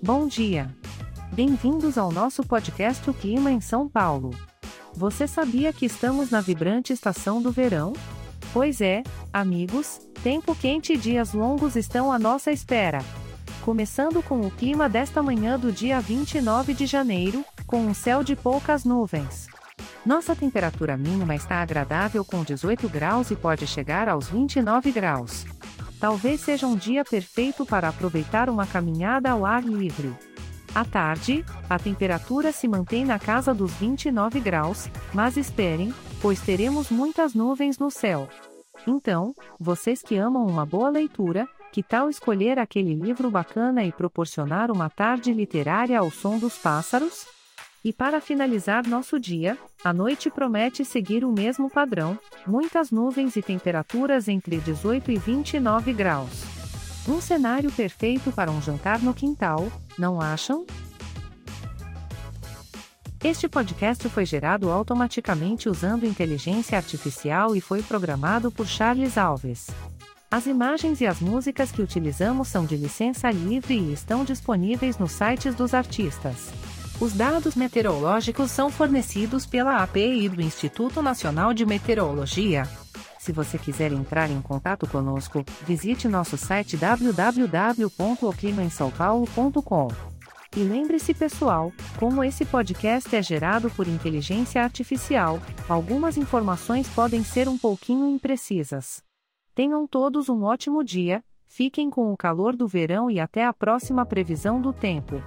Bom dia. Bem-vindos ao nosso podcast O Clima em São Paulo. Você sabia que estamos na vibrante estação do verão? Pois é, amigos, tempo quente e dias longos estão à nossa espera. Começando com o clima desta manhã do dia 29 de janeiro, com um céu de poucas nuvens. Nossa temperatura mínima está agradável com 18 graus e pode chegar aos 29 graus. Talvez seja um dia perfeito para aproveitar uma caminhada ao ar livre. À tarde, a temperatura se mantém na casa dos 29 graus, mas esperem, pois teremos muitas nuvens no céu. Então, vocês que amam uma boa leitura, que tal escolher aquele livro bacana e proporcionar uma tarde literária ao som dos pássaros? E para finalizar nosso dia, a noite promete seguir o mesmo padrão: muitas nuvens e temperaturas entre 18 e 29 graus. Um cenário perfeito para um jantar no quintal, não acham? Este podcast foi gerado automaticamente usando inteligência artificial e foi programado por Charles Alves. As imagens e as músicas que utilizamos são de licença livre e estão disponíveis nos sites dos artistas. Os dados meteorológicos são fornecidos pela API do Instituto Nacional de Meteorologia. Se você quiser entrar em contato conosco, visite nosso site www.oclimaemsaopaulo.com. E lembre-se, pessoal, como esse podcast é gerado por inteligência artificial, algumas informações podem ser um pouquinho imprecisas. Tenham todos um ótimo dia, fiquem com o calor do verão e até a próxima previsão do tempo.